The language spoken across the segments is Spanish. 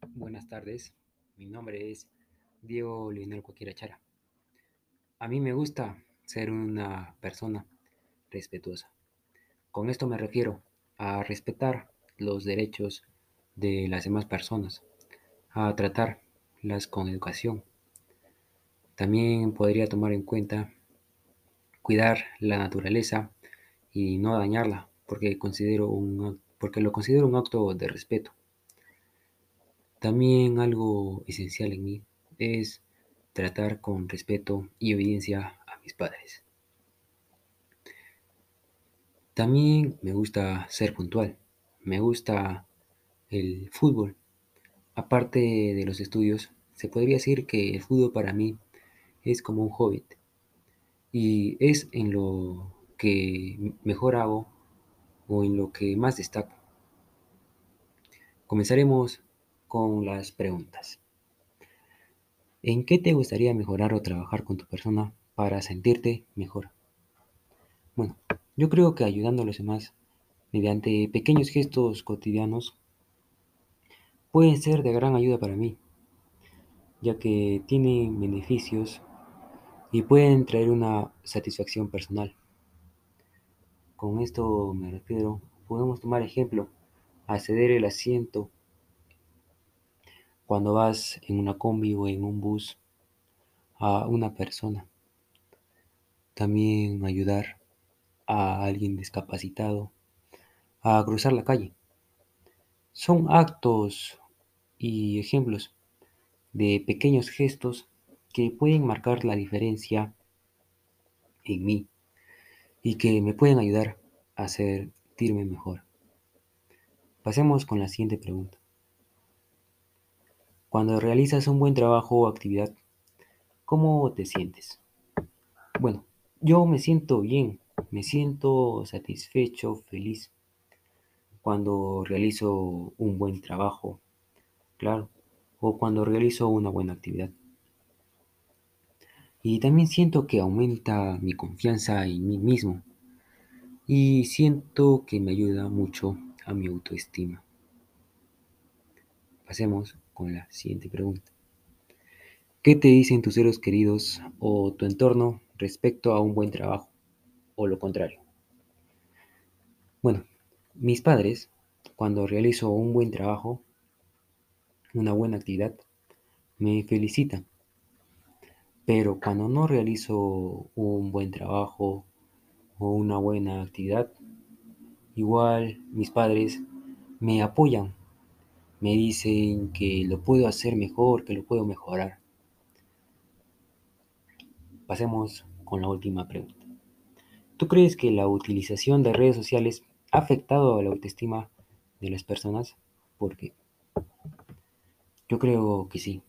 Buenas tardes, mi nombre es Diego Leonel Cualquiera Chara. A mí me gusta ser una persona respetuosa. Con esto me refiero a respetar los derechos de las demás personas, a tratarlas con educación. También podría tomar en cuenta cuidar la naturaleza y no dañarla, porque, considero un, porque lo considero un acto de respeto. También algo esencial en mí es tratar con respeto y obediencia a mis padres. También me gusta ser puntual, me gusta el fútbol. Aparte de los estudios, se podría decir que el fútbol para mí es como un hobbit y es en lo que mejor hago o en lo que más destaco. Comenzaremos con las preguntas. ¿En qué te gustaría mejorar o trabajar con tu persona para sentirte mejor? Bueno, yo creo que ayudando a los demás mediante pequeños gestos cotidianos pueden ser de gran ayuda para mí, ya que tienen beneficios y pueden traer una satisfacción personal. Con esto me refiero, podemos tomar ejemplo, a ceder el asiento cuando vas en una combi o en un bus a una persona. También ayudar a alguien discapacitado a cruzar la calle. Son actos y ejemplos de pequeños gestos que pueden marcar la diferencia en mí y que me pueden ayudar a sentirme mejor. Pasemos con la siguiente pregunta. Cuando realizas un buen trabajo o actividad, ¿cómo te sientes? Bueno, yo me siento bien, me siento satisfecho, feliz cuando realizo un buen trabajo, claro, o cuando realizo una buena actividad. Y también siento que aumenta mi confianza en mí mismo y siento que me ayuda mucho a mi autoestima. Pasemos con la siguiente pregunta. ¿Qué te dicen tus seres queridos o tu entorno respecto a un buen trabajo o lo contrario? Bueno, mis padres, cuando realizo un buen trabajo, una buena actividad, me felicitan. Pero cuando no realizo un buen trabajo o una buena actividad, igual mis padres me apoyan me dicen que lo puedo hacer mejor, que lo puedo mejorar. Pasemos con la última pregunta. ¿Tú crees que la utilización de redes sociales ha afectado a la autoestima de las personas? ¿Por qué? Yo creo que sí.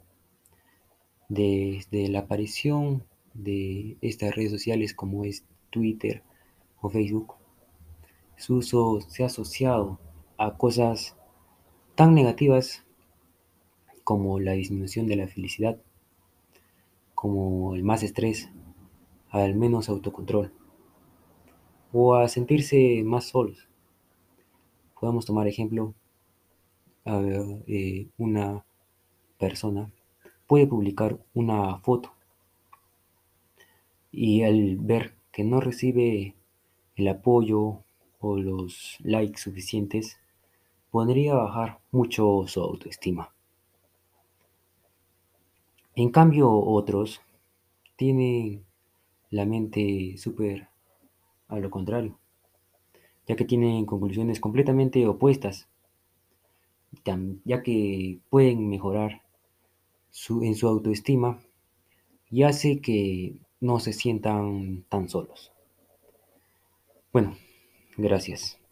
Desde la aparición de estas redes sociales como es Twitter o Facebook, su uso se ha asociado a cosas tan negativas como la disminución de la felicidad, como el más estrés, al menos autocontrol, o a sentirse más solos. Podemos tomar ejemplo, eh, una persona puede publicar una foto y al ver que no recibe el apoyo o los likes suficientes, podría bajar mucho su autoestima. En cambio, otros tienen la mente súper a lo contrario, ya que tienen conclusiones completamente opuestas, ya que pueden mejorar en su autoestima y hace que no se sientan tan solos. Bueno, gracias.